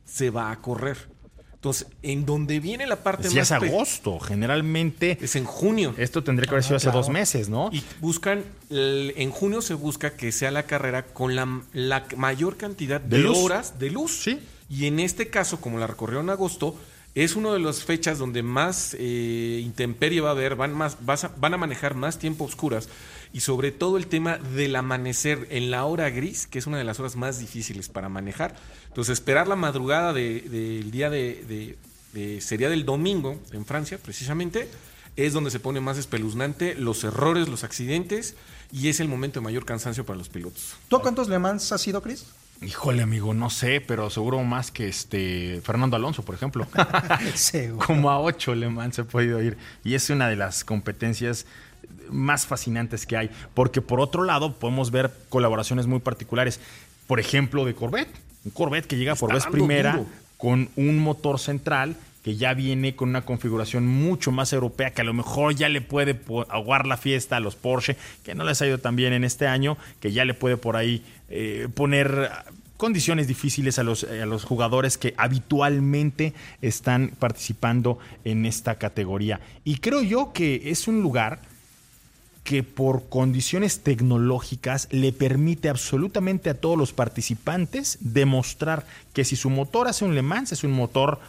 se va a correr. Entonces, en donde viene la parte Si más... es pe- agosto, generalmente Es en junio. esto tendría que haber sido hace dos meses, ¿no? Y buscan, en junio se busca que sea la carrera con la, la mayor cantidad de, horas de luz. Sí. Y en este caso, como la recorrió en agosto, es una de las fechas donde más eh, intemperie va a haber, van, más, vas a- van a manejar más tiempo oscuras y sobre todo el tema del amanecer en la hora gris, que es una de las horas más difíciles para manejar. Entonces, esperar la madrugada de- del día de- sería del domingo en Francia, precisamente, es donde se pone más espeluznante los errores, los accidentes y es el momento de mayor cansancio para los pilotos. ¿Tú a cuántos Le Mans has sido, Chris? Híjole, amigo, no sé, pero seguro más que este Fernando Alonso, por ejemplo. Seguro. Como a ocho Le Mans he podido ir. Y es una de las competencias más fascinantes que hay. Porque por otro lado, podemos ver colaboraciones muy particulares. Por ejemplo, de Corvette. Un Corvette que llega por vez primera duro. con un motor central que ya viene con una configuración mucho más europea, que a lo mejor ya le puede aguar la fiesta a los Porsche, que no les ha ido tan bien en este año, que ya le puede por ahí eh, poner condiciones difíciles a los, a los jugadores que habitualmente están participando en esta categoría. Y creo yo que es un lugar que por condiciones tecnológicas le permite absolutamente a todos los participantes demostrar que si su motor hace un Le Mans es un motor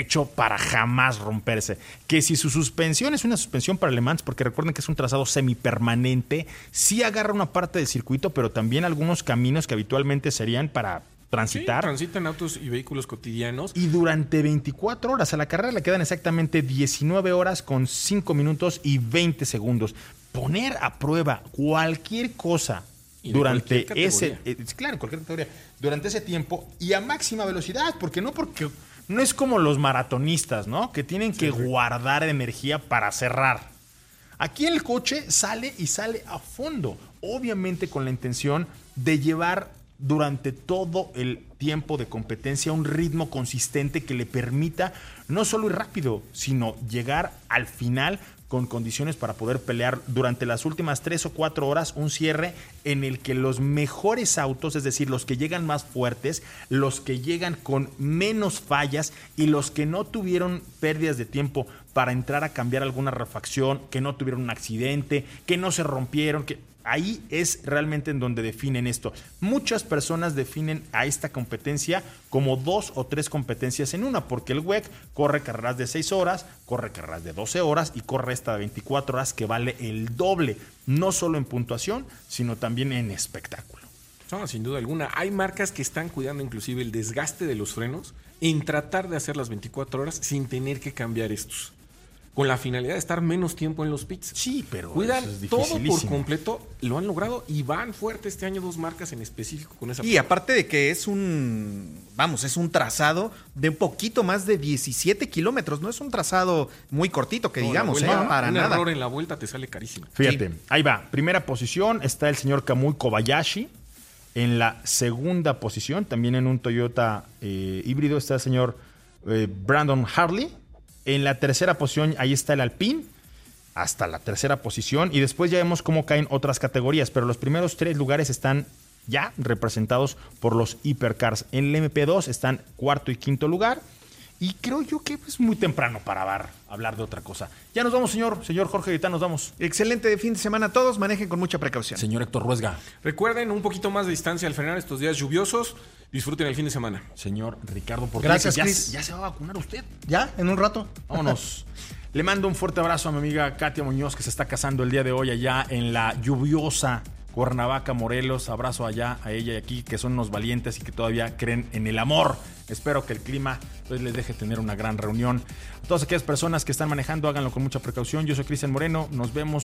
hecho para jamás romperse. Que si su suspensión es una suspensión para Le Mans, porque recuerden que es un trazado semipermanente, sí agarra una parte del circuito, pero también algunos caminos que habitualmente serían para Sí, transitar. transitan autos y vehículos cotidianos. Y durante 24 horas a la carrera le quedan exactamente 19 horas con 5 minutos y 20 segundos. Poner a prueba cualquier cosa durante ese, eh, claro, cualquier categoría, durante ese tiempo y a máxima velocidad, porque no porque no es como los maratonistas, ¿no? Que tienen que guardar energía para cerrar. Aquí el coche sale y sale a fondo, obviamente con la intención de llevar durante todo el tiempo de competencia un ritmo consistente que le permita no solo ir rápido, sino llegar al final con condiciones para poder pelear durante las últimas tres o cuatro horas un cierre en el que los mejores autos, es decir, los que llegan más fuertes, los que llegan con menos fallas y los que no tuvieron pérdidas de tiempo para entrar a cambiar alguna refacción, que no tuvieron un accidente, que no se rompieron, que ahí es realmente en donde definen esto. Muchas personas definen a esta competencia como dos o tres competencias en una, porque el WEC corre carreras de 6 horas, corre carreras de 12 horas y corre esta de 24 horas que vale el doble, no solo en puntuación, sino también en espectáculo. Sin duda alguna. Hay marcas que están cuidando inclusive el desgaste de los frenos en tratar de hacer las 24 horas sin tener que cambiar estos. Con la finalidad de estar menos tiempo en los pits. Sí, pero Cuidan eso es todo por completo, lo han logrado y van fuerte este año dos marcas en específico con esa. Y aparte de que es un, vamos, es un trazado de un poquito más de 17 kilómetros. No es un trazado muy cortito, que No, digamos, vuelta- ¿eh? Para un nada. error en la vuelta te sale carísimo. Fíjate, ahí va. Primera posición está el señor Kamui Kobayashi. En la segunda posición, también en un Toyota eh, híbrido, está el señor eh, Brandon Harley. En la tercera posición, ahí está el Alpine. Hasta la tercera posición. Y después ya vemos cómo caen otras categorías. Pero los primeros tres lugares están ya representados por los hipercars. En el MP2 están cuarto y quinto lugar. Y creo yo que es muy temprano para hablar, hablar de otra cosa. Ya nos vamos, señor. Señor Jorge Gaitán, nos vamos. Excelente fin de semana a todos. Manejen con mucha precaución. Señor Héctor Ruesga. Recuerden un poquito más de distancia al frenar estos días lluviosos. Disfruten el fin de semana. Señor Ricardo Portilla. Gracias, ya, Chris. ya se va a vacunar usted. ¿Ya? ¿En un rato? Vámonos. Le mando un fuerte abrazo a mi amiga Katia Muñoz, que se está casando el día de hoy allá en la lluviosa Cuernavaca, Morelos. Abrazo allá a ella y aquí, que son unos valientes y que todavía creen en el amor. Espero que el clima pues, les deje tener una gran reunión. A todas aquellas personas que están manejando, háganlo con mucha precaución. Yo soy Cristian Moreno. Nos vemos